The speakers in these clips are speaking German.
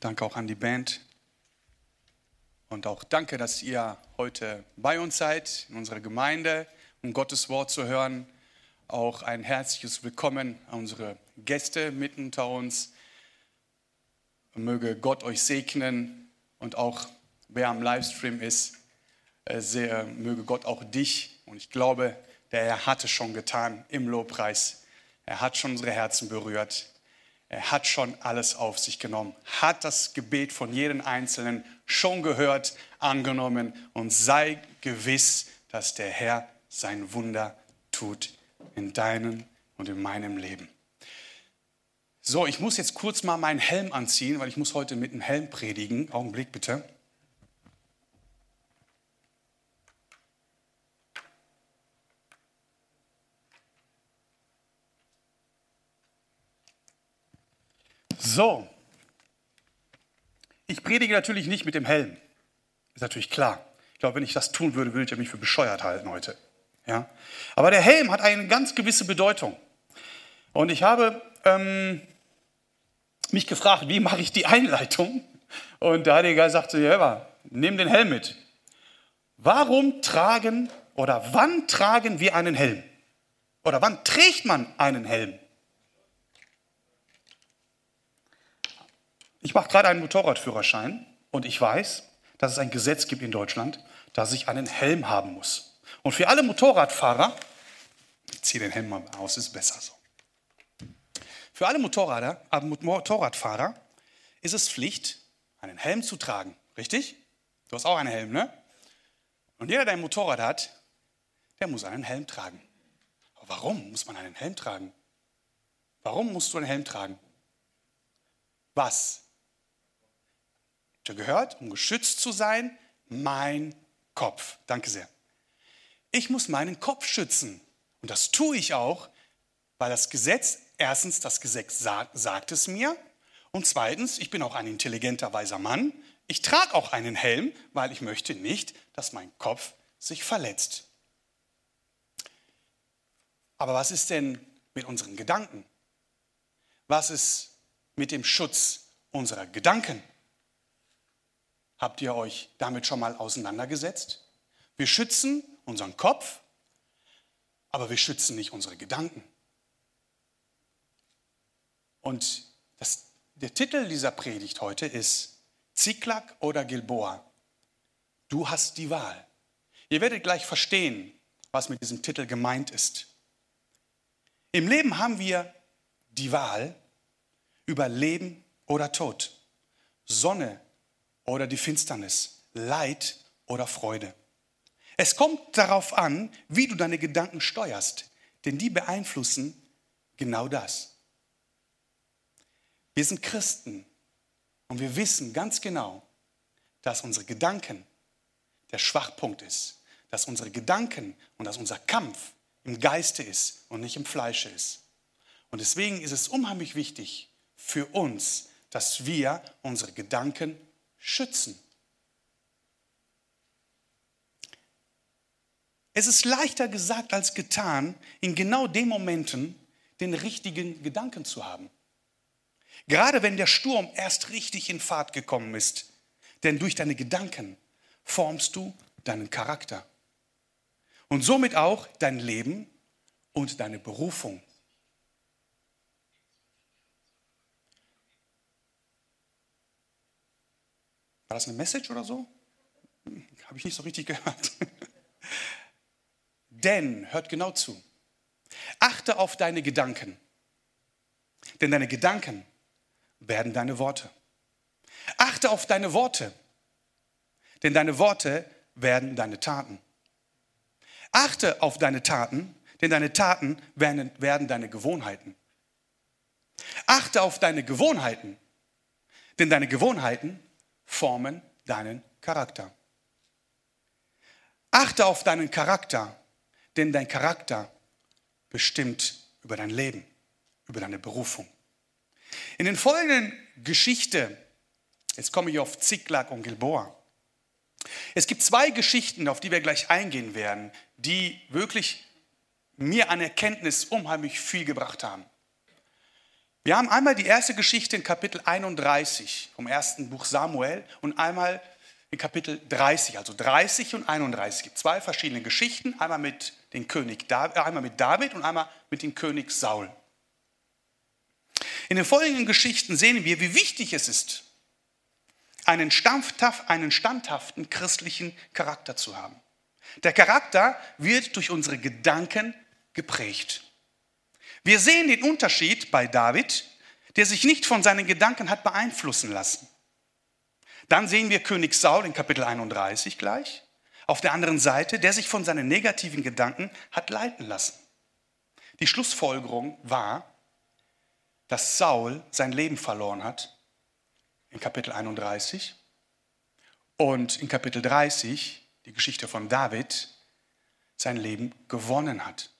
Danke auch an die Band. Und auch danke, dass ihr heute bei uns seid, in unserer Gemeinde, um Gottes Wort zu hören. Auch ein herzliches Willkommen an unsere Gäste mitten unter uns. Möge Gott euch segnen und auch wer am Livestream ist, äh, sehr, möge Gott auch dich. Und ich glaube, der Herr hatte schon getan im Lobpreis. Er hat schon unsere Herzen berührt. Er hat schon alles auf sich genommen, hat das Gebet von jedem Einzelnen schon gehört, angenommen und sei gewiss, dass der Herr sein Wunder tut in deinem und in meinem Leben. So, ich muss jetzt kurz mal meinen Helm anziehen, weil ich muss heute mit dem Helm predigen. Augenblick bitte. So, ich predige natürlich nicht mit dem Helm. Ist natürlich klar. Ich glaube, wenn ich das tun würde, würde ich mich für bescheuert halten heute. Ja? Aber der Helm hat eine ganz gewisse Bedeutung. Und ich habe ähm, mich gefragt, wie mache ich die Einleitung? Und der Heilige Geist sagte, ja, nimm den Helm mit. Warum tragen oder wann tragen wir einen Helm? Oder wann trägt man einen Helm? Ich mache gerade einen Motorradführerschein und ich weiß, dass es ein Gesetz gibt in Deutschland, dass ich einen Helm haben muss. Und für alle Motorradfahrer, ich ziehe den Helm mal aus, ist besser so. Für alle Motorrader, äh, Motorradfahrer ist es Pflicht, einen Helm zu tragen. Richtig? Du hast auch einen Helm, ne? Und jeder, der ein Motorrad hat, der muss einen Helm tragen. Aber warum muss man einen Helm tragen? Warum musst du einen Helm tragen? Was? Habt ihr gehört? Um geschützt zu sein, mein Kopf. Danke sehr. Ich muss meinen Kopf schützen. Und das tue ich auch, weil das Gesetz, erstens, das Gesetz sagt, sagt es mir. Und zweitens, ich bin auch ein intelligenter, weiser Mann. Ich trage auch einen Helm, weil ich möchte nicht, dass mein Kopf sich verletzt. Aber was ist denn mit unseren Gedanken? Was ist mit dem Schutz unserer Gedanken? Habt ihr euch damit schon mal auseinandergesetzt? Wir schützen unseren Kopf, aber wir schützen nicht unsere Gedanken. Und das, der Titel dieser Predigt heute ist Ziklag oder Gilboa. Du hast die Wahl. Ihr werdet gleich verstehen, was mit diesem Titel gemeint ist. Im Leben haben wir die Wahl über Leben oder Tod, Sonne oder die Finsternis, Leid oder Freude. Es kommt darauf an, wie du deine Gedanken steuerst, denn die beeinflussen genau das. Wir sind Christen und wir wissen ganz genau, dass unsere Gedanken der Schwachpunkt ist, dass unsere Gedanken und dass unser Kampf im Geiste ist und nicht im Fleische ist. Und deswegen ist es unheimlich wichtig für uns, dass wir unsere Gedanken schützen. Es ist leichter gesagt als getan, in genau den Momenten den richtigen Gedanken zu haben. Gerade wenn der Sturm erst richtig in Fahrt gekommen ist. Denn durch deine Gedanken formst du deinen Charakter. Und somit auch dein Leben und deine Berufung. War das eine Message oder so? Habe ich nicht so richtig gehört. Denn, hört genau zu, achte auf deine Gedanken. Denn deine Gedanken werden deine Worte. Achte auf deine Worte. Denn deine Worte werden deine Taten. Achte auf deine Taten, denn deine Taten werden, werden deine Gewohnheiten. Achte auf deine Gewohnheiten, denn deine Gewohnheiten formen deinen Charakter. Achte auf deinen Charakter, denn dein Charakter bestimmt über dein Leben, über deine Berufung. In den folgenden Geschichten, jetzt komme ich auf Ziklag und Gilboa. Es gibt zwei Geschichten, auf die wir gleich eingehen werden, die wirklich mir an Erkenntnis unheimlich viel gebracht haben. Wir haben einmal die erste Geschichte in Kapitel 31 vom ersten Buch Samuel und einmal in Kapitel 30, also 30 und 31. Es gibt zwei verschiedene Geschichten, einmal mit, den König David, äh, einmal mit David und einmal mit dem König Saul. In den folgenden Geschichten sehen wir, wie wichtig es ist, einen, einen standhaften christlichen Charakter zu haben. Der Charakter wird durch unsere Gedanken geprägt. Wir sehen den Unterschied bei David, der sich nicht von seinen Gedanken hat beeinflussen lassen. Dann sehen wir König Saul in Kapitel 31 gleich. Auf der anderen Seite, der sich von seinen negativen Gedanken hat leiten lassen. Die Schlussfolgerung war, dass Saul sein Leben verloren hat in Kapitel 31 und in Kapitel 30 die Geschichte von David sein Leben gewonnen hat.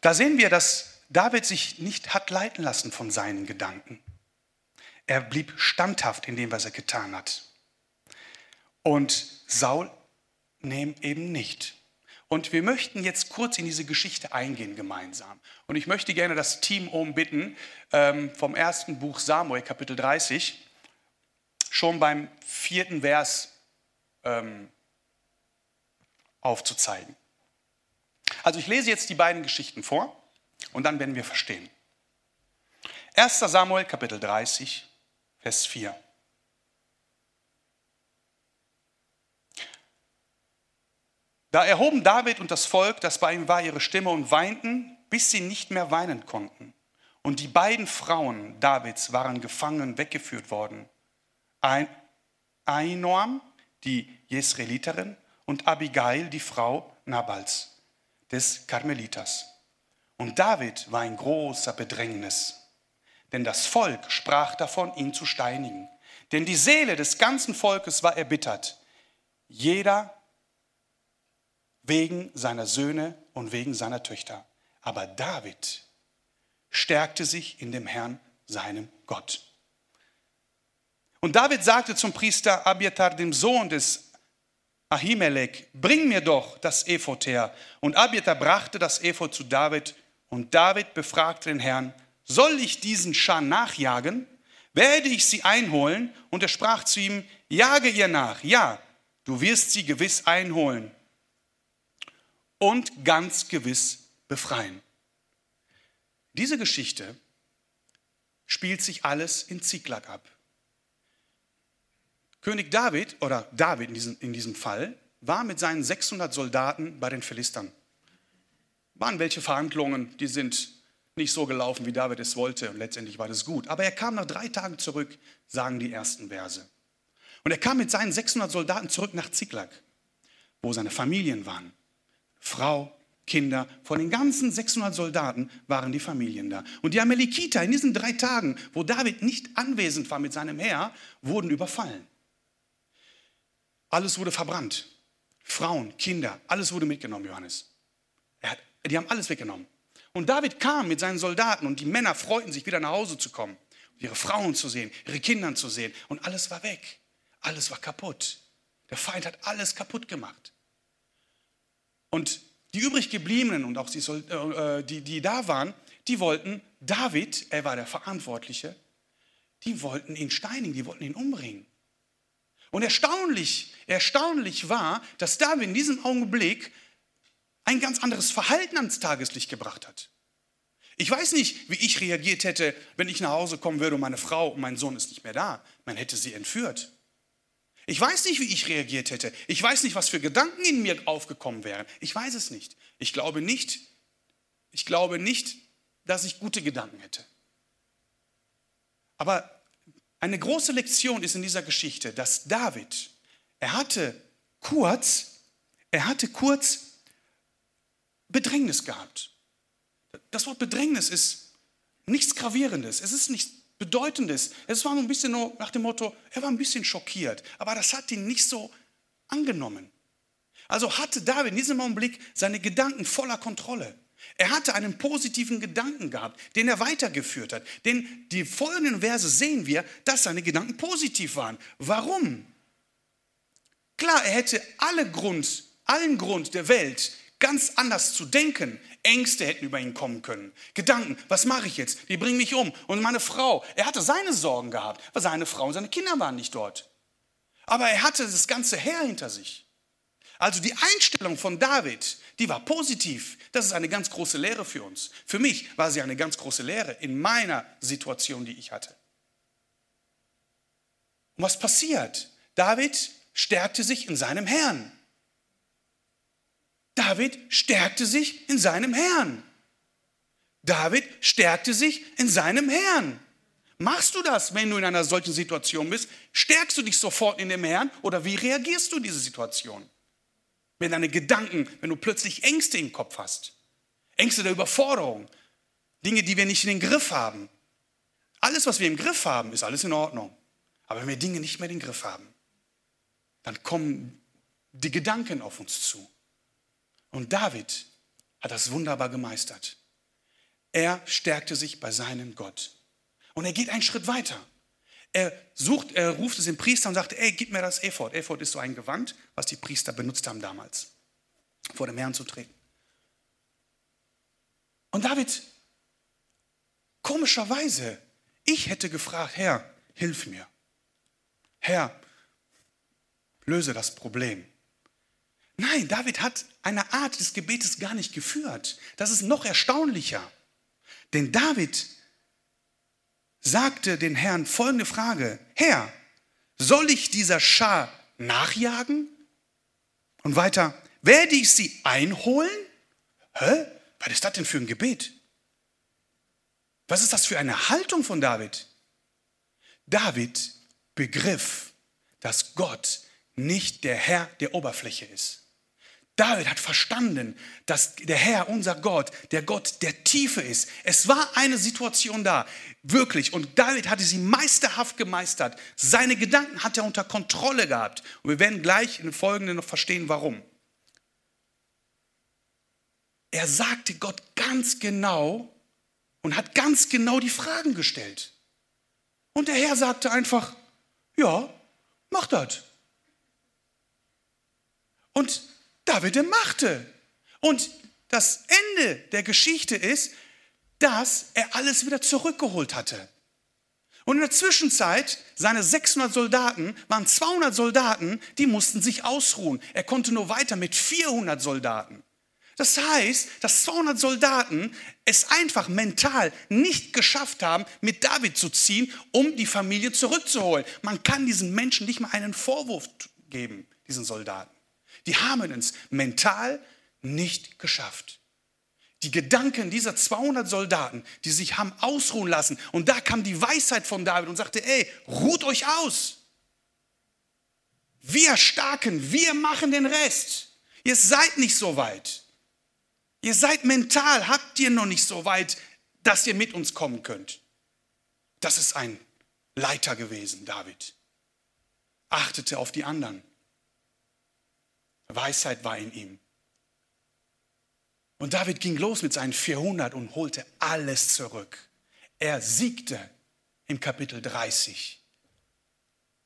Da sehen wir, dass David sich nicht hat leiten lassen von seinen Gedanken. Er blieb standhaft in dem, was er getan hat. Und Saul nahm eben nicht. Und wir möchten jetzt kurz in diese Geschichte eingehen gemeinsam. Und ich möchte gerne das Team um bitten, ähm, vom ersten Buch Samuel, Kapitel 30, schon beim vierten Vers ähm, aufzuzeigen. Also ich lese jetzt die beiden Geschichten vor und dann werden wir verstehen. 1. Samuel, Kapitel 30, Vers 4. Da erhoben David und das Volk, das bei ihm war, ihre Stimme und weinten, bis sie nicht mehr weinen konnten. Und die beiden Frauen Davids waren gefangen weggeführt worden. Ein Ainoam, die Jesraeliterin, und Abigail, die Frau Nabals, des Karmeliters. Und David war in großer Bedrängnis, denn das Volk sprach davon, ihn zu steinigen. Denn die Seele des ganzen Volkes war erbittert. Jeder wegen seiner Söhne und wegen seiner Töchter. Aber David stärkte sich in dem Herrn, seinem Gott. Und David sagte zum Priester Abiatar, dem Sohn des Ahimelech, bring mir doch das Ephod her. Und Abiatar brachte das Ephod zu David und David befragte den Herrn, soll ich diesen Schar nachjagen? Werde ich sie einholen? Und er sprach zu ihm, jage ihr nach, ja, du wirst sie gewiss einholen und ganz gewiss befreien. Diese Geschichte spielt sich alles in Ziklag ab. König David, oder David in diesem, in diesem Fall, war mit seinen 600 Soldaten bei den Philistern. Waren welche Verhandlungen, die sind nicht so gelaufen, wie David es wollte. Und letztendlich war das gut. Aber er kam nach drei Tagen zurück, sagen die ersten Verse. Und er kam mit seinen 600 Soldaten zurück nach Ziklag, wo seine Familien waren. Frau, Kinder, von den ganzen 600 Soldaten waren die Familien da. Und die Amalekiter in diesen drei Tagen, wo David nicht anwesend war mit seinem Heer, wurden überfallen. Alles wurde verbrannt. Frauen, Kinder, alles wurde mitgenommen, Johannes. Hat, die haben alles weggenommen. Und David kam mit seinen Soldaten und die Männer freuten sich, wieder nach Hause zu kommen, ihre Frauen zu sehen, ihre Kinder zu sehen. Und alles war weg. Alles war kaputt. Der Feind hat alles kaputt gemacht. Und die übrig gebliebenen und auch die, äh, äh, die, die da waren, die wollten David, er war der Verantwortliche, die wollten ihn steinigen, die wollten ihn umbringen. Und erstaunlich, erstaunlich war, dass David in diesem Augenblick ein ganz anderes Verhalten ans Tageslicht gebracht hat. Ich weiß nicht, wie ich reagiert hätte, wenn ich nach Hause kommen würde und meine Frau und mein Sohn ist nicht mehr da. Man hätte sie entführt. Ich weiß nicht, wie ich reagiert hätte. Ich weiß nicht, was für Gedanken in mir aufgekommen wären. Ich weiß es nicht. Ich glaube nicht, ich glaube nicht, dass ich gute Gedanken hätte. Aber eine große Lektion ist in dieser Geschichte, dass David, er hatte kurz, er hatte kurz Bedrängnis gehabt. Das Wort Bedrängnis ist nichts Gravierendes. Es ist nichts Bedeutendes. Es war ein bisschen nur nach dem Motto, er war ein bisschen schockiert, aber das hat ihn nicht so angenommen. Also hatte David in diesem Augenblick seine Gedanken voller Kontrolle. Er hatte einen positiven Gedanken gehabt, den er weitergeführt hat. Denn die folgenden Verse sehen wir, dass seine Gedanken positiv waren. Warum? Klar, er hätte alle Grund, allen Grund der Welt, ganz anders zu denken. Ängste hätten über ihn kommen können. Gedanken, was mache ich jetzt? Die bringen mich um. Und meine Frau, er hatte seine Sorgen gehabt, weil seine Frau und seine Kinder waren nicht dort. Aber er hatte das ganze Heer hinter sich. Also die Einstellung von David, die war positiv. Das ist eine ganz große Lehre für uns. Für mich war sie eine ganz große Lehre in meiner Situation, die ich hatte. Und was passiert? David stärkte sich in seinem Herrn. David stärkte sich in seinem Herrn. David stärkte sich in seinem Herrn. Machst du das, wenn du in einer solchen Situation bist? Stärkst du dich sofort in dem Herrn oder wie reagierst du in diese Situation? Wenn deine Gedanken, wenn du plötzlich Ängste im Kopf hast, Ängste der Überforderung, Dinge, die wir nicht in den Griff haben. Alles, was wir im Griff haben, ist alles in Ordnung. Aber wenn wir Dinge nicht mehr in den Griff haben, dann kommen die Gedanken auf uns zu. Und David hat das wunderbar gemeistert. Er stärkte sich bei seinem Gott. Und er geht einen Schritt weiter. Er sucht, er ruft es den Priester und sagt, ey, gib mir das Ephod. Ephod ist so ein Gewand, was die Priester benutzt haben damals, vor dem Herrn zu treten. Und David, komischerweise, ich hätte gefragt, Herr, hilf mir. Herr, löse das Problem. Nein, David hat eine Art des Gebetes gar nicht geführt. Das ist noch erstaunlicher. Denn David sagte den Herrn folgende Frage, Herr, soll ich dieser Schar nachjagen? Und weiter, werde ich sie einholen? Hä? Was ist das denn für ein Gebet? Was ist das für eine Haltung von David? David begriff, dass Gott nicht der Herr der Oberfläche ist. David hat verstanden, dass der Herr, unser Gott, der Gott der Tiefe ist. Es war eine Situation da, wirklich. Und David hatte sie meisterhaft gemeistert. Seine Gedanken hat er unter Kontrolle gehabt. Und wir werden gleich in den Folgenden noch verstehen, warum. Er sagte Gott ganz genau und hat ganz genau die Fragen gestellt. Und der Herr sagte einfach, ja, mach das. Und David machte. Und das Ende der Geschichte ist, dass er alles wieder zurückgeholt hatte. Und in der Zwischenzeit, seine 600 Soldaten waren 200 Soldaten, die mussten sich ausruhen. Er konnte nur weiter mit 400 Soldaten. Das heißt, dass 200 Soldaten es einfach mental nicht geschafft haben, mit David zu ziehen, um die Familie zurückzuholen. Man kann diesen Menschen nicht mal einen Vorwurf geben, diesen Soldaten. Die haben es mental nicht geschafft. Die Gedanken dieser 200 Soldaten, die sich haben ausruhen lassen. Und da kam die Weisheit von David und sagte, ey, ruht euch aus. Wir Starken, wir machen den Rest. Ihr seid nicht so weit. Ihr seid mental, habt ihr noch nicht so weit, dass ihr mit uns kommen könnt. Das ist ein Leiter gewesen, David. Achtete auf die anderen. Weisheit war in ihm. Und David ging los mit seinen 400 und holte alles zurück. Er siegte im Kapitel 30.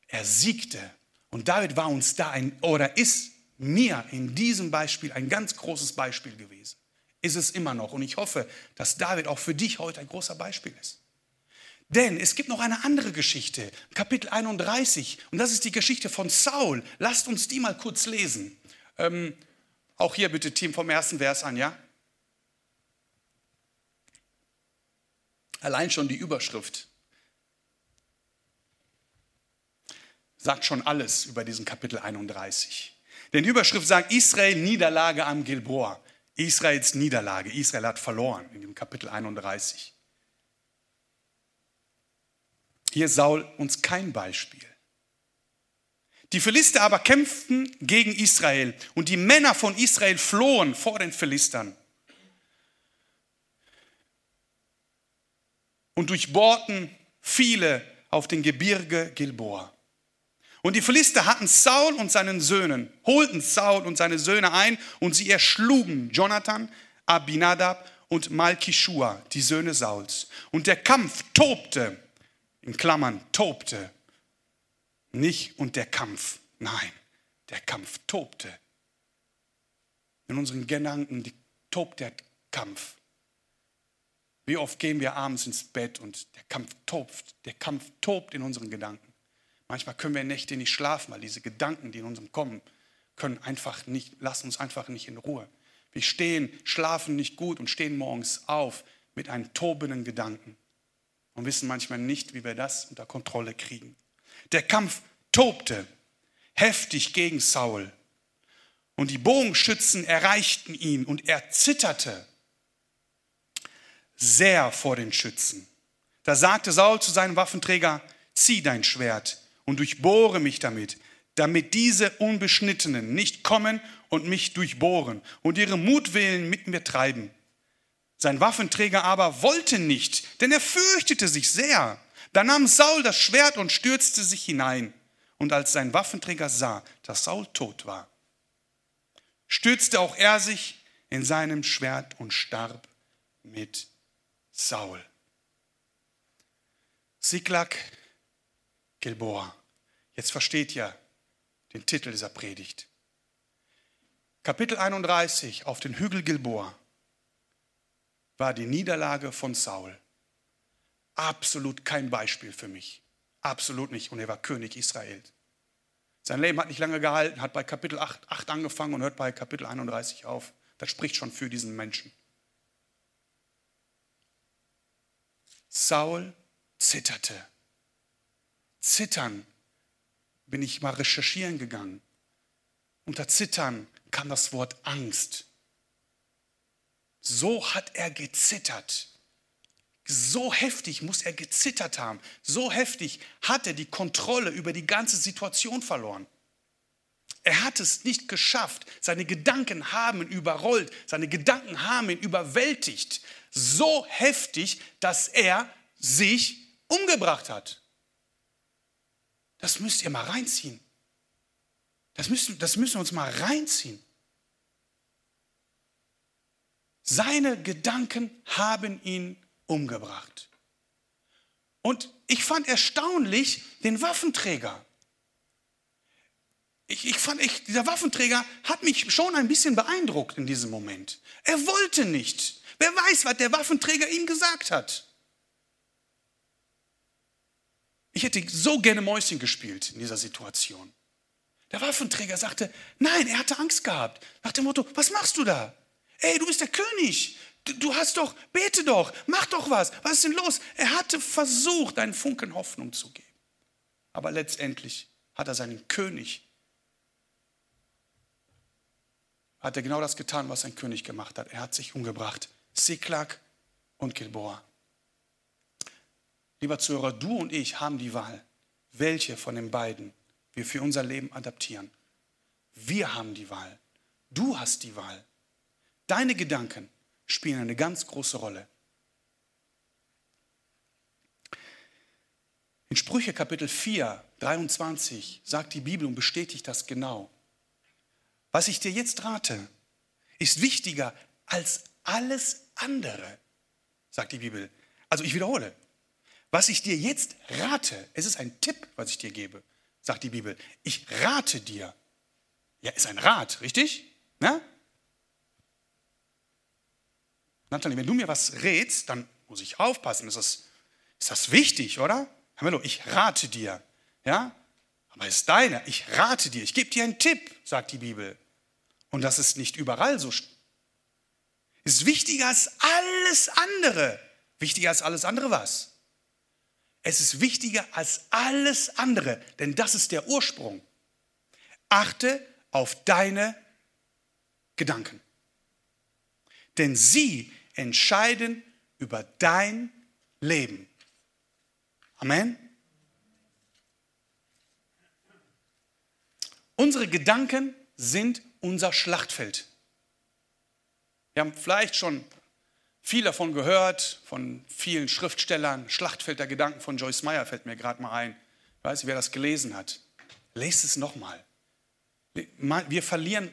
Er siegte. Und David war uns da ein, oder ist mir in diesem Beispiel ein ganz großes Beispiel gewesen. Ist es immer noch. Und ich hoffe, dass David auch für dich heute ein großer Beispiel ist. Denn es gibt noch eine andere Geschichte, Kapitel 31, und das ist die Geschichte von Saul. Lasst uns die mal kurz lesen. Ähm, auch hier bitte Team vom ersten Vers an, ja? Allein schon die Überschrift sagt schon alles über diesen Kapitel 31. Denn die Überschrift sagt Israel Niederlage am Gilboa. Israels Niederlage. Israel hat verloren in dem Kapitel 31. Hier Saul uns kein Beispiel. Die Philister aber kämpften gegen Israel und die Männer von Israel flohen vor den Philistern und durchbohrten viele auf den Gebirge Gilboa. Und die Philister hatten Saul und seinen Söhnen, holten Saul und seine Söhne ein und sie erschlugen Jonathan, Abinadab und Malkishua, die Söhne Sauls. Und der Kampf tobte, in Klammern tobte, nicht und der Kampf. Nein, der Kampf tobte. in unseren Gedanken tobt der Kampf. Wie oft gehen wir abends ins Bett und der Kampf tobt, der Kampf tobt in unseren Gedanken. Manchmal können wir Nächte nicht schlafen, weil diese Gedanken, die in unserem kommen, können einfach nicht, lassen uns einfach nicht in Ruhe. Wir stehen, schlafen nicht gut und stehen morgens auf mit einem tobenden Gedanken und wissen manchmal nicht, wie wir das unter Kontrolle kriegen. Der Kampf tobte heftig gegen Saul und die Bogenschützen erreichten ihn und er zitterte sehr vor den Schützen. Da sagte Saul zu seinem Waffenträger, zieh dein Schwert und durchbohre mich damit, damit diese Unbeschnittenen nicht kommen und mich durchbohren und ihre Mutwillen mit mir treiben. Sein Waffenträger aber wollte nicht, denn er fürchtete sich sehr. Da nahm Saul das Schwert und stürzte sich hinein. Und als sein Waffenträger sah, dass Saul tot war, stürzte auch er sich in seinem Schwert und starb mit Saul. Siklag Gilboa. Jetzt versteht ihr den Titel dieser Predigt. Kapitel 31 auf den Hügel Gilboa war die Niederlage von Saul. Absolut kein Beispiel für mich. Absolut nicht. Und er war König Israels. Sein Leben hat nicht lange gehalten, hat bei Kapitel 8, 8 angefangen und hört bei Kapitel 31 auf. Das spricht schon für diesen Menschen. Saul zitterte. Zittern bin ich mal recherchieren gegangen. Unter Zittern kam das Wort Angst. So hat er gezittert. So heftig muss er gezittert haben. So heftig hat er die Kontrolle über die ganze Situation verloren. Er hat es nicht geschafft. Seine Gedanken haben ihn überrollt. Seine Gedanken haben ihn überwältigt. So heftig, dass er sich umgebracht hat. Das müsst ihr mal reinziehen. Das müssen, das müssen wir uns mal reinziehen. Seine Gedanken haben ihn umgebracht. Und ich fand erstaunlich den Waffenträger. Ich, ich fand, ich, dieser Waffenträger hat mich schon ein bisschen beeindruckt in diesem Moment. Er wollte nicht. Wer weiß, was der Waffenträger ihm gesagt hat. Ich hätte so gerne Mäuschen gespielt in dieser Situation. Der Waffenträger sagte, nein, er hatte Angst gehabt. Nach dem Motto, was machst du da? Ey, du bist der König. Du, hast doch, bete doch, mach doch was. Was ist denn los? Er hatte versucht, einen Funken Hoffnung zu geben. Aber letztendlich hat er seinen König, hat er genau das getan, was ein König gemacht hat. Er hat sich umgebracht. Siklag und Gilboa. Lieber Zuhörer, du und ich haben die Wahl, welche von den beiden wir für unser Leben adaptieren. Wir haben die Wahl. Du hast die Wahl. Deine Gedanken spielen eine ganz große Rolle. In Sprüche Kapitel 4, 23 sagt die Bibel und bestätigt das genau. Was ich dir jetzt rate, ist wichtiger als alles andere, sagt die Bibel. Also ich wiederhole, was ich dir jetzt rate, es ist ein Tipp, was ich dir gebe, sagt die Bibel. Ich rate dir. Ja, ist ein Rat, richtig? Na? Nathalie, wenn du mir was rätst, dann muss ich aufpassen. Ist das, ist das wichtig, oder? Hallo, ich rate dir. Ja? Aber es ist deine. Ich rate dir. Ich gebe dir einen Tipp, sagt die Bibel. Und das ist nicht überall so. Ist wichtiger als alles andere. Wichtiger als alles andere was? Es ist wichtiger als alles andere, denn das ist der Ursprung. Achte auf deine Gedanken. Denn sie entscheiden über dein Leben. Amen. Unsere Gedanken sind unser Schlachtfeld. Wir haben vielleicht schon viel davon gehört, von vielen Schriftstellern. Schlachtfeld der Gedanken von Joyce Meyer fällt mir gerade mal ein. Ich weiß nicht, wer das gelesen hat. Lest es nochmal. Wir verlieren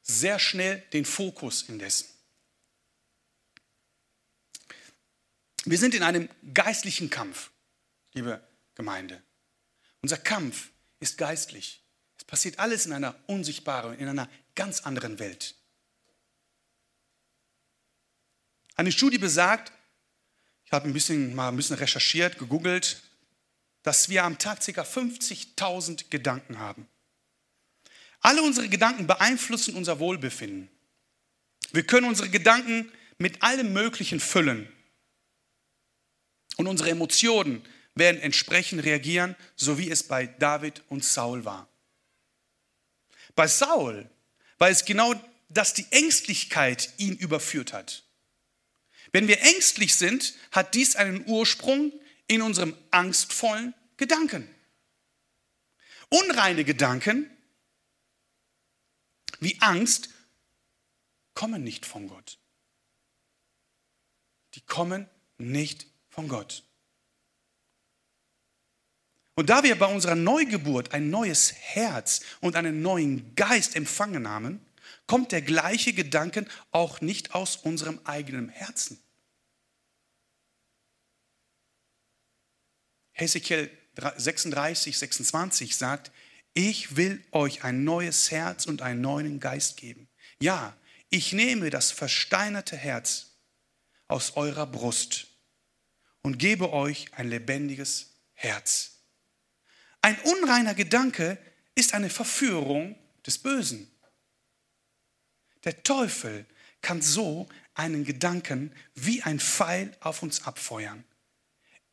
sehr schnell den Fokus indessen. Wir sind in einem geistlichen Kampf, liebe Gemeinde. Unser Kampf ist geistlich. Es passiert alles in einer unsichtbaren, in einer ganz anderen Welt. Eine Studie besagt, ich habe ein bisschen, mal ein bisschen recherchiert, gegoogelt, dass wir am Tag ca. 50.000 Gedanken haben. Alle unsere Gedanken beeinflussen unser Wohlbefinden. Wir können unsere Gedanken mit allem Möglichen füllen. Und unsere Emotionen werden entsprechend reagieren, so wie es bei David und Saul war. Bei Saul war es genau, dass die Ängstlichkeit ihn überführt hat. Wenn wir ängstlich sind, hat dies einen Ursprung in unserem angstvollen Gedanken. Unreine Gedanken wie Angst kommen nicht von Gott. Die kommen nicht von Gott. Und da wir bei unserer Neugeburt ein neues Herz und einen neuen Geist empfangen haben, kommt der gleiche Gedanke auch nicht aus unserem eigenen Herzen. Hesekiel 36, 26 sagt, ich will euch ein neues Herz und einen neuen Geist geben. Ja, ich nehme das versteinerte Herz aus eurer Brust und gebe euch ein lebendiges Herz. Ein unreiner Gedanke ist eine Verführung des Bösen. Der Teufel kann so einen Gedanken wie ein Pfeil auf uns abfeuern.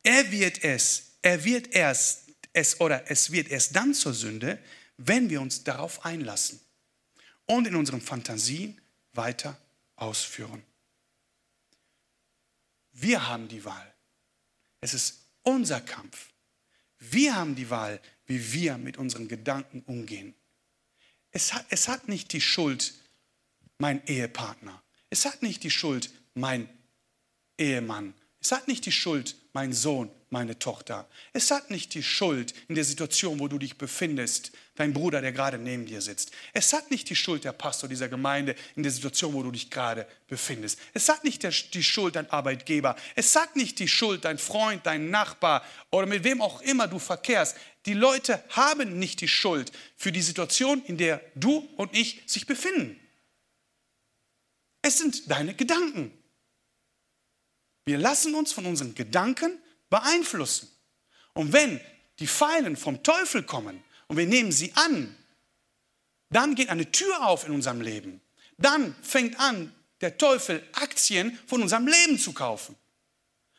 Er wird es, er wird erst es oder es wird erst dann zur Sünde, wenn wir uns darauf einlassen und in unseren Fantasien weiter ausführen. Wir haben die Wahl. Es ist unser Kampf. Wir haben die Wahl, wie wir mit unseren Gedanken umgehen. Es hat, es hat nicht die Schuld mein Ehepartner. Es hat nicht die Schuld mein Ehemann. Es hat nicht die Schuld mein Sohn, meine Tochter. Es hat nicht die Schuld in der Situation, wo du dich befindest, dein Bruder, der gerade neben dir sitzt. Es hat nicht die Schuld der Pastor dieser Gemeinde in der Situation, wo du dich gerade befindest. Es hat nicht die Schuld dein Arbeitgeber. Es hat nicht die Schuld dein Freund, dein Nachbar oder mit wem auch immer du verkehrst. Die Leute haben nicht die Schuld für die Situation, in der du und ich sich befinden. Es sind deine Gedanken. Wir lassen uns von unseren Gedanken beeinflussen. Und wenn die Pfeilen vom Teufel kommen und wir nehmen sie an, dann geht eine Tür auf in unserem Leben. Dann fängt an, der Teufel Aktien von unserem Leben zu kaufen.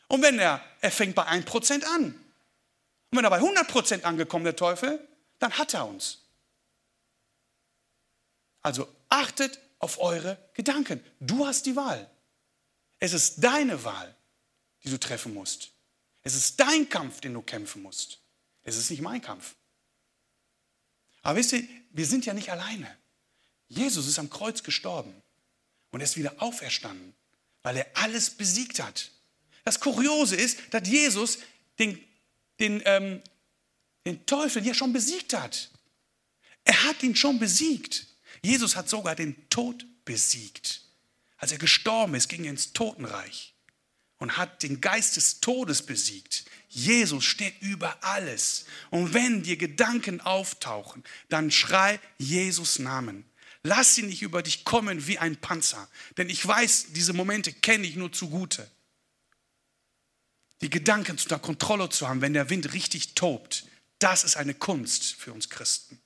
Und wenn er, er fängt bei 1% an. Und wenn er bei 100% angekommen, der Teufel, dann hat er uns. Also achtet auf eure Gedanken. Du hast die Wahl. Es ist deine Wahl, die du treffen musst. Es ist dein Kampf, den du kämpfen musst. Es ist nicht mein Kampf. Aber wisst ihr, wir sind ja nicht alleine. Jesus ist am Kreuz gestorben und er ist wieder auferstanden, weil er alles besiegt hat. Das Kuriose ist, dass Jesus den, den, ähm, den Teufel ja schon besiegt hat. Er hat ihn schon besiegt. Jesus hat sogar den Tod besiegt. Als er gestorben ist, ging er ins Totenreich und hat den Geist des Todes besiegt. Jesus steht über alles. Und wenn dir Gedanken auftauchen, dann schrei Jesus Namen. Lass sie nicht über dich kommen wie ein Panzer. Denn ich weiß, diese Momente kenne ich nur zugute. Die Gedanken unter Kontrolle zu haben, wenn der Wind richtig tobt, das ist eine Kunst für uns Christen.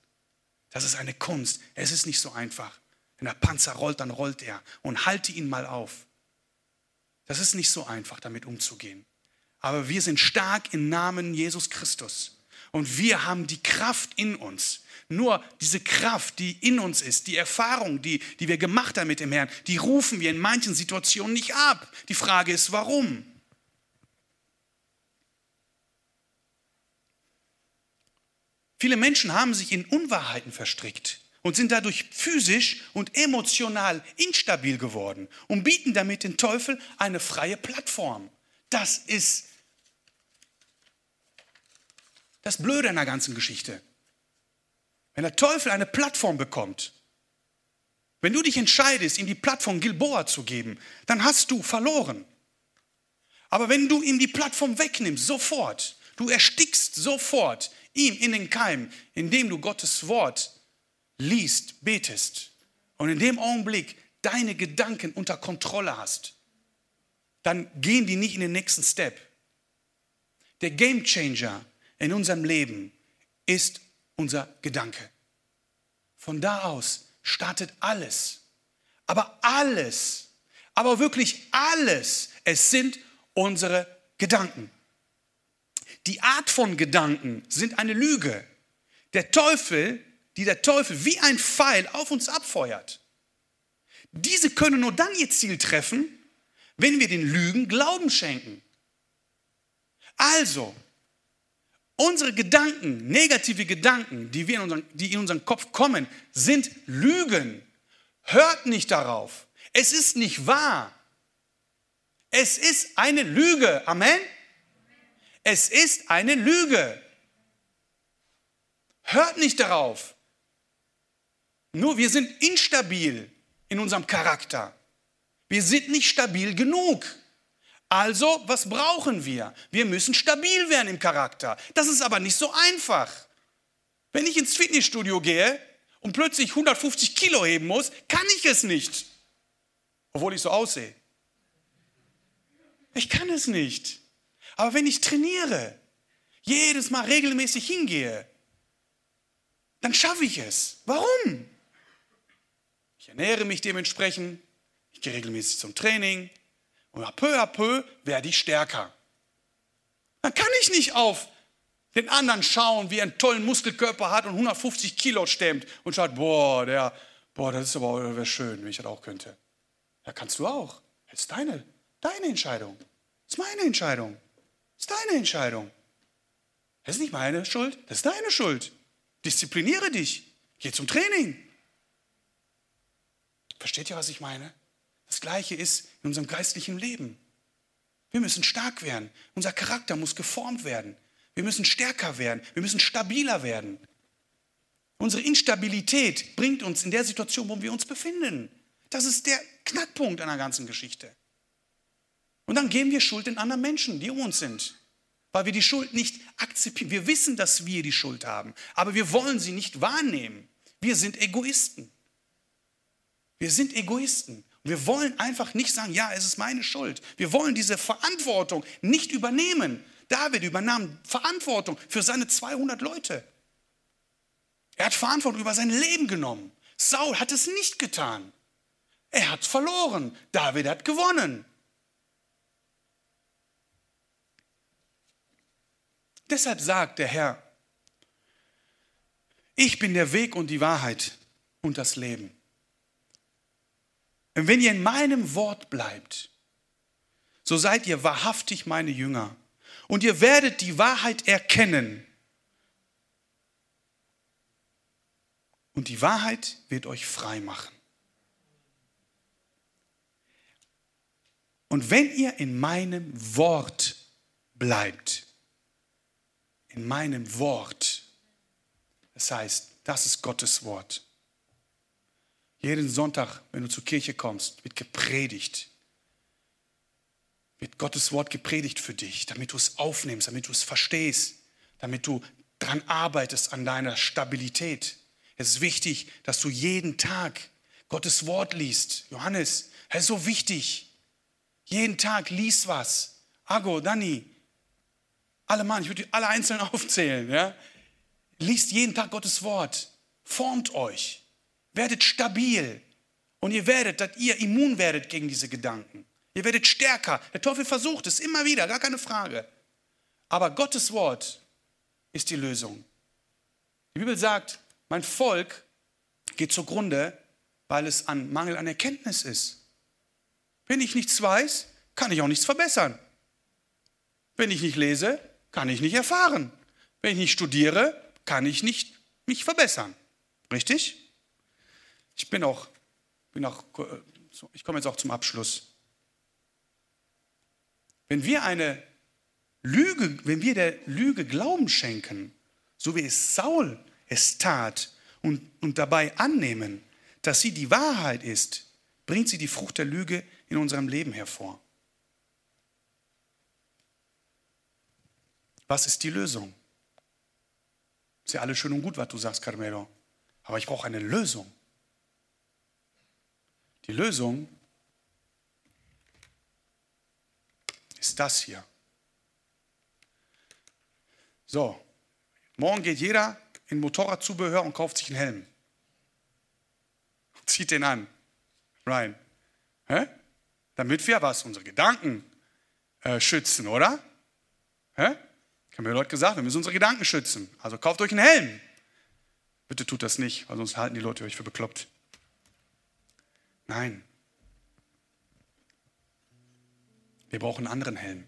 Das ist eine Kunst. Es ist nicht so einfach. Wenn der Panzer rollt, dann rollt er. Und halte ihn mal auf. Das ist nicht so einfach, damit umzugehen. Aber wir sind stark im Namen Jesus Christus. Und wir haben die Kraft in uns. Nur diese Kraft, die in uns ist, die Erfahrung, die, die wir gemacht haben mit dem Herrn, die rufen wir in manchen Situationen nicht ab. Die Frage ist, warum? Viele Menschen haben sich in Unwahrheiten verstrickt und sind dadurch physisch und emotional instabil geworden und bieten damit den Teufel eine freie Plattform. Das ist das Blöde in der ganzen Geschichte. Wenn der Teufel eine Plattform bekommt, wenn du dich entscheidest, ihm die Plattform Gilboa zu geben, dann hast du verloren. Aber wenn du ihm die Plattform wegnimmst, sofort, du erstickst sofort ihm in den Keim, indem du Gottes Wort liest, betest und in dem Augenblick deine Gedanken unter Kontrolle hast, dann gehen die nicht in den nächsten Step. Der Game Changer in unserem Leben ist unser Gedanke. Von da aus startet alles. Aber alles, aber wirklich alles, es sind unsere Gedanken. Die Art von Gedanken sind eine Lüge. Der Teufel, die der Teufel wie ein Pfeil auf uns abfeuert. Diese können nur dann ihr Ziel treffen, wenn wir den Lügen Glauben schenken. Also, unsere Gedanken, negative Gedanken, die, wir in unseren, die in unseren Kopf kommen, sind Lügen. Hört nicht darauf. Es ist nicht wahr. Es ist eine Lüge. Amen. Es ist eine Lüge. Hört nicht darauf. Nur wir sind instabil in unserem Charakter. Wir sind nicht stabil genug. Also, was brauchen wir? Wir müssen stabil werden im Charakter. Das ist aber nicht so einfach. Wenn ich ins Fitnessstudio gehe und plötzlich 150 Kilo heben muss, kann ich es nicht. Obwohl ich so aussehe. Ich kann es nicht. Aber wenn ich trainiere, jedes Mal regelmäßig hingehe, dann schaffe ich es. Warum? Ich ernähre mich dementsprechend, ich gehe regelmäßig zum Training und peu à peu werde ich stärker. Dann kann ich nicht auf den anderen schauen, wie er einen tollen Muskelkörper hat und 150 Kilo stemmt und schaut, boah, der, boah, das ist aber wäre schön, wenn ich das auch könnte. Ja, kannst du auch. Das ist deine, deine Entscheidung. Das ist meine Entscheidung. Das ist deine Entscheidung. Das ist nicht meine Schuld, das ist deine Schuld. Diszipliniere dich. Geh zum Training. Versteht ihr, was ich meine? Das Gleiche ist in unserem geistlichen Leben. Wir müssen stark werden. Unser Charakter muss geformt werden. Wir müssen stärker werden. Wir müssen stabiler werden. Unsere Instabilität bringt uns in der Situation, wo wir uns befinden. Das ist der Knackpunkt einer ganzen Geschichte. Und dann geben wir Schuld in anderen Menschen, die um uns sind, weil wir die Schuld nicht akzeptieren. Wir wissen, dass wir die Schuld haben, aber wir wollen sie nicht wahrnehmen. Wir sind Egoisten. Wir sind Egoisten. Und wir wollen einfach nicht sagen, ja, es ist meine Schuld. Wir wollen diese Verantwortung nicht übernehmen. David übernahm Verantwortung für seine 200 Leute. Er hat Verantwortung über sein Leben genommen. Saul hat es nicht getan. Er hat verloren. David hat gewonnen. Deshalb sagt der Herr, ich bin der Weg und die Wahrheit und das Leben. Und wenn ihr in meinem Wort bleibt, so seid ihr wahrhaftig meine Jünger. Und ihr werdet die Wahrheit erkennen. Und die Wahrheit wird euch frei machen. Und wenn ihr in meinem Wort bleibt, in meinem Wort, das heißt, das ist Gottes Wort. Jeden Sonntag, wenn du zur Kirche kommst, wird gepredigt. Wird Gottes Wort gepredigt für dich, damit du es aufnimmst, damit du es verstehst, damit du daran arbeitest an deiner Stabilität. Es ist wichtig, dass du jeden Tag Gottes Wort liest. Johannes, es ist so wichtig. Jeden Tag lies was. Ago, Dani, alle Mann, ich würde alle einzeln aufzählen. Ja? Liest jeden Tag Gottes Wort. Formt euch. Werdet stabil. Und ihr werdet, dass ihr immun werdet gegen diese Gedanken. Ihr werdet stärker. Der Teufel versucht es immer wieder, gar keine Frage. Aber Gottes Wort ist die Lösung. Die Bibel sagt, mein Volk geht zugrunde, weil es an Mangel an Erkenntnis ist. Wenn ich nichts weiß, kann ich auch nichts verbessern. Wenn ich nicht lese, kann ich nicht erfahren. Wenn ich nicht studiere, kann ich nicht mich verbessern. Richtig? Ich bin auch, bin auch ich komme jetzt auch zum Abschluss. Wenn wir eine Lüge, wenn wir der Lüge Glauben schenken, so wie es Saul es tat und, und dabei annehmen, dass sie die Wahrheit ist, bringt sie die Frucht der Lüge in unserem Leben hervor. Was ist die Lösung? Ist ja alles schön und gut, was du sagst, Carmelo. Aber ich brauche eine Lösung. Die Lösung ist das hier. So, morgen geht jeder in Motorradzubehör und kauft sich einen Helm. Zieht den an. Ryan. Hä? Damit wir was? Unsere Gedanken äh, schützen, oder? Hä? Ich habe mir Leute gesagt, wir müssen unsere Gedanken schützen. Also kauft euch einen Helm. Bitte tut das nicht, weil sonst halten die Leute euch für bekloppt. Nein. Wir brauchen einen anderen Helm.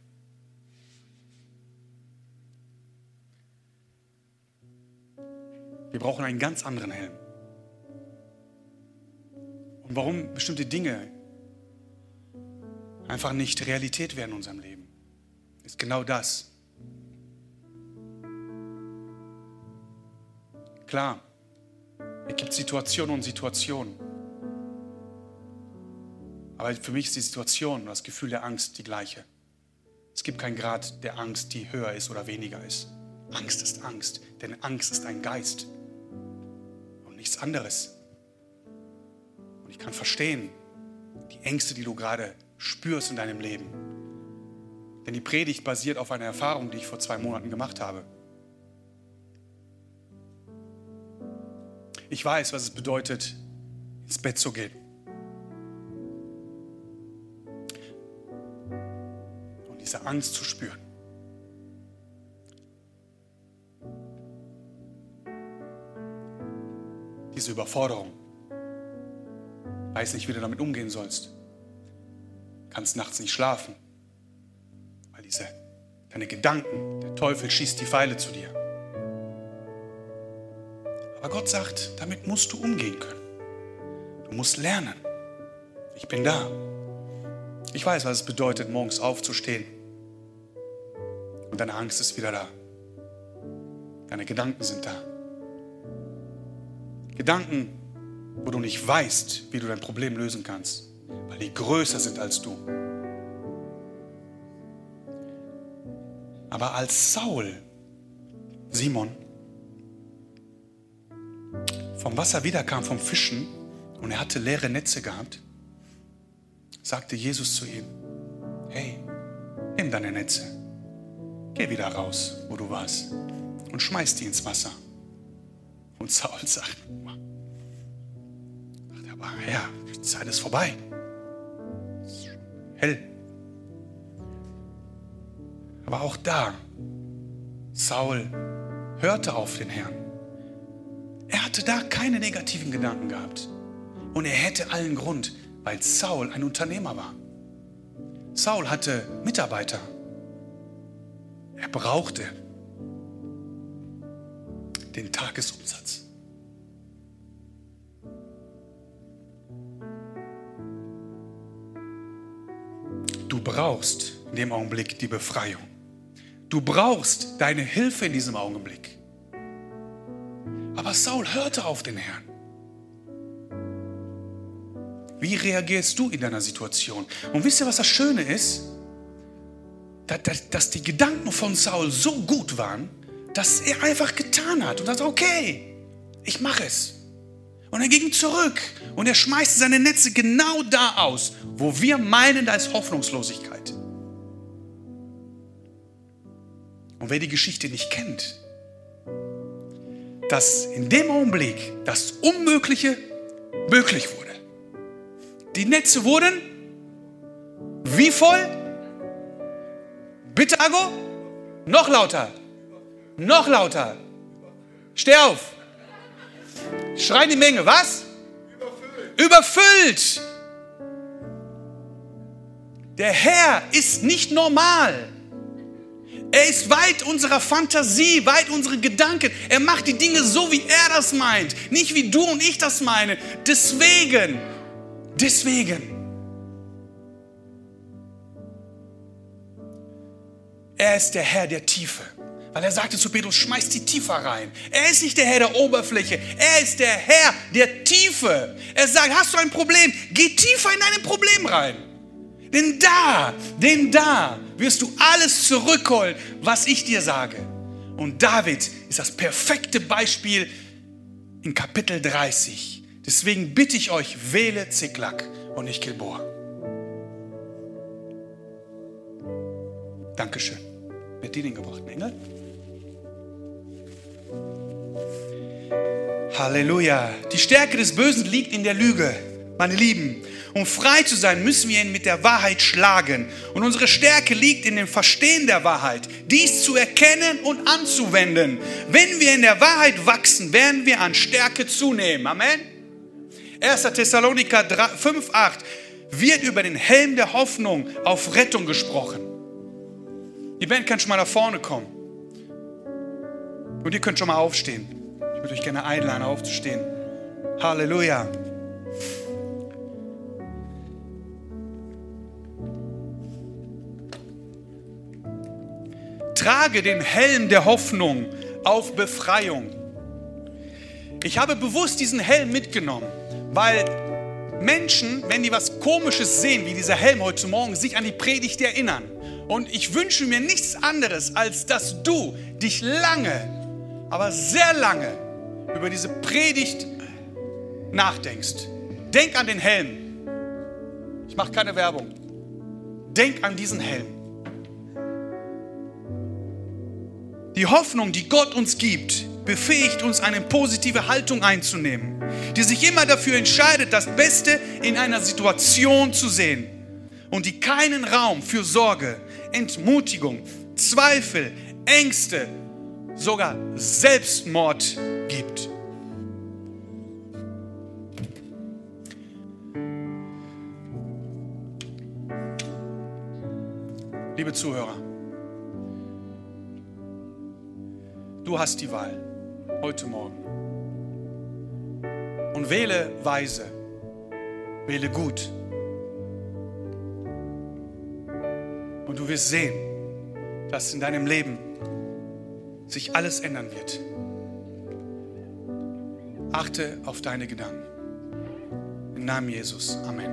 Wir brauchen einen ganz anderen Helm. Und warum bestimmte Dinge einfach nicht Realität werden in unserem Leben, ist genau das. Klar, es gibt Situationen und Situationen. Aber für mich ist die Situation und das Gefühl der Angst die gleiche. Es gibt keinen Grad der Angst, die höher ist oder weniger ist. Angst ist Angst, denn Angst ist ein Geist und nichts anderes. Und ich kann verstehen, die Ängste, die du gerade spürst in deinem Leben. Denn die Predigt basiert auf einer Erfahrung, die ich vor zwei Monaten gemacht habe. Ich weiß, was es bedeutet, ins Bett zu gehen. Diese Angst zu spüren. Diese Überforderung. Weiß nicht, wie du damit umgehen sollst. Kannst nachts nicht schlafen. Weil diese, deine Gedanken, der Teufel schießt die Pfeile zu dir. Aber Gott sagt, damit musst du umgehen können. Du musst lernen. Ich bin da. Ich weiß, was es bedeutet, morgens aufzustehen. Und deine Angst ist wieder da. Deine Gedanken sind da. Gedanken, wo du nicht weißt, wie du dein Problem lösen kannst, weil die größer sind als du. Aber als Saul, Simon, vom Wasser wiederkam, vom Fischen, und er hatte leere Netze gehabt, sagte Jesus zu ihm, hey, nimm deine Netze, geh wieder raus, wo du warst, und schmeiß die ins Wasser. Und Saul sagt, aber Herr, die Zeit ist vorbei. Hell. Aber auch da, Saul hörte auf den Herrn. Er hatte da keine negativen Gedanken gehabt. Und er hätte allen Grund, weil Saul ein Unternehmer war. Saul hatte Mitarbeiter. Er brauchte den Tagesumsatz. Du brauchst in dem Augenblick die Befreiung. Du brauchst deine Hilfe in diesem Augenblick. Aber Saul hörte auf den Herrn. Wie reagierst du in deiner Situation? Und wisst ihr, was das Schöne ist? Dass die Gedanken von Saul so gut waren, dass er einfach getan hat und sagt, okay, ich mache es. Und er ging zurück und er schmeißte seine Netze genau da aus, wo wir meinen, da ist Hoffnungslosigkeit. Und wer die Geschichte nicht kennt, dass in dem Augenblick das Unmögliche möglich wurde. Die Netze wurden wie voll? Bitte, Ago? Noch lauter. Noch lauter. Steh auf. Schreien die Menge. Was? Überfüllt. Überfüllt. Der Herr ist nicht normal. Er ist weit unserer Fantasie, weit unserer Gedanken. Er macht die Dinge so, wie er das meint, nicht wie du und ich das meinen. Deswegen, deswegen. Er ist der Herr der Tiefe. Weil er sagte zu Petrus, schmeiß die tiefer rein. Er ist nicht der Herr der Oberfläche, er ist der Herr der Tiefe. Er sagt, hast du ein Problem, geh tiefer in dein Problem rein. Denn da, denn da wirst du alles zurückholen, was ich dir sage. Und David ist das perfekte Beispiel in Kapitel 30. Deswegen bitte ich euch, wähle Ziklag und nicht Gilboa. Dankeschön. Wer hat die denn gebracht? Ein Engel? Halleluja. Die Stärke des Bösen liegt in der Lüge, meine Lieben. Um frei zu sein, müssen wir ihn mit der Wahrheit schlagen. Und unsere Stärke liegt in dem Verstehen der Wahrheit, dies zu erkennen und anzuwenden. Wenn wir in der Wahrheit wachsen, werden wir an Stärke zunehmen. Amen. 1. Thessaloniker 5, 8 wird über den Helm der Hoffnung auf Rettung gesprochen. Die Band kann schon mal nach vorne kommen. Und ihr könnt schon mal aufstehen. Ich würde euch gerne einladen, aufzustehen. Halleluja. Trage den Helm der Hoffnung auf Befreiung. Ich habe bewusst diesen Helm mitgenommen, weil Menschen, wenn die was Komisches sehen, wie dieser Helm heute Morgen, sich an die Predigt erinnern. Und ich wünsche mir nichts anderes, als dass du dich lange, aber sehr lange über diese Predigt nachdenkst. Denk an den Helm. Ich mache keine Werbung. Denk an diesen Helm. Die Hoffnung, die Gott uns gibt, befähigt uns, eine positive Haltung einzunehmen, die sich immer dafür entscheidet, das Beste in einer Situation zu sehen und die keinen Raum für Sorge, Entmutigung, Zweifel, Ängste, sogar Selbstmord gibt. Liebe Zuhörer, du hast die Wahl heute Morgen. Und wähle weise, wähle gut. Und du wirst sehen, dass in deinem Leben sich alles ändern wird. Achte auf deine Gedanken. Im Namen Jesus. Amen.